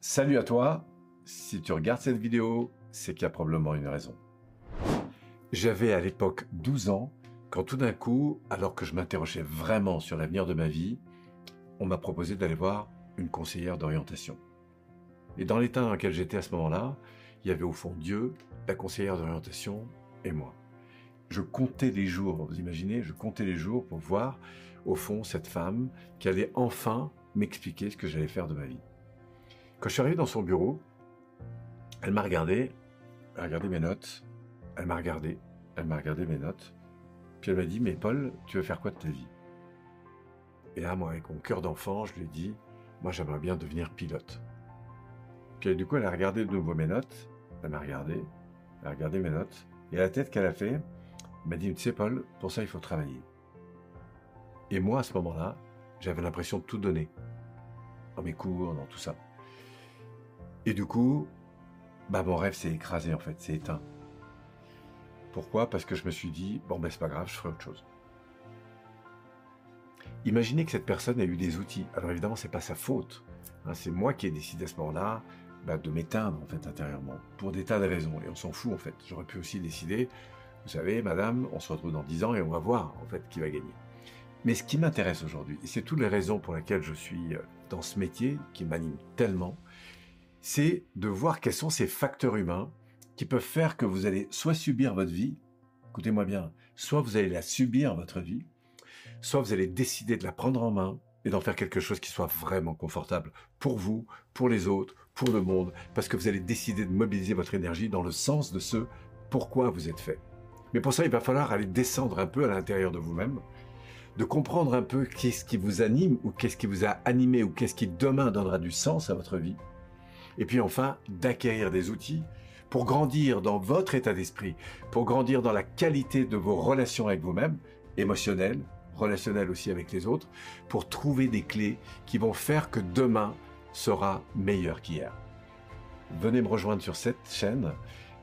Salut à toi. Si tu regardes cette vidéo, c'est qu'il y a probablement une raison. J'avais à l'époque 12 ans quand tout d'un coup, alors que je m'interrogeais vraiment sur l'avenir de ma vie, on m'a proposé d'aller voir une conseillère d'orientation. Et dans l'état dans lequel j'étais à ce moment-là, il y avait au fond Dieu, la conseillère d'orientation et moi. Je comptais les jours, vous imaginez, je comptais les jours pour voir au fond cette femme qui allait enfin m'expliquer ce que j'allais faire de ma vie. Quand je suis arrivé dans son bureau, elle m'a regardé, elle a regardé mes notes, elle m'a regardé, elle m'a regardé mes notes, puis elle m'a dit, mais Paul, tu veux faire quoi de ta vie? Et là, moi, avec mon cœur d'enfant, je lui ai dit, moi, j'aimerais bien devenir pilote. Puis du coup, elle a regardé de nouveau mes notes, elle m'a regardé, elle a regardé mes notes, et la tête qu'elle a fait, elle m'a dit, tu sais, Paul, pour ça, il faut travailler. Et moi, à ce moment-là, j'avais l'impression de tout donner. Dans mes cours, dans tout ça. Et du coup, bah mon rêve s'est écrasé en fait, s'est éteint. Pourquoi? Parce que je me suis dit, bon ben c'est pas grave, je ferai autre chose. Imaginez que cette personne a eu des outils. Alors évidemment, c'est pas sa faute. Hein, c'est moi qui ai décidé à ce moment-là bah, de m'éteindre en fait intérieurement pour des tas de raisons. Et on s'en fout en fait. J'aurais pu aussi décider, vous savez, madame, on se retrouve dans dix ans et on va voir en fait qui va gagner. Mais ce qui m'intéresse aujourd'hui, et c'est toutes les raisons pour lesquelles je suis euh, dans ce métier qui m'anime tellement, c'est de voir quels sont ces facteurs humains qui peuvent faire que vous allez soit subir votre vie, écoutez-moi bien, soit vous allez la subir votre vie, soit vous allez décider de la prendre en main et d'en faire quelque chose qui soit vraiment confortable pour vous, pour les autres, pour le monde, parce que vous allez décider de mobiliser votre énergie dans le sens de ce pourquoi vous êtes fait. Mais pour ça, il va falloir aller descendre un peu à l'intérieur de vous-même, de comprendre un peu qu'est-ce qui vous anime ou qu'est-ce qui vous a animé ou qu'est-ce qui demain donnera du sens à votre vie et puis enfin, d'acquérir des outils pour grandir dans votre état d'esprit, pour grandir dans la qualité de vos relations avec vous-même, émotionnelles, relationnelles aussi avec les autres, pour trouver des clés qui vont faire que demain sera meilleur qu'hier. Venez me rejoindre sur cette chaîne.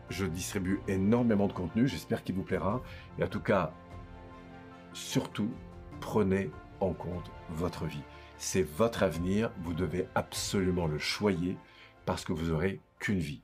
Je distribue énormément de contenu, j'espère qu'il vous plaira. Et en tout cas, surtout, prenez en compte votre vie. C'est votre avenir, vous devez absolument le choyer parce que vous aurez qu'une vie.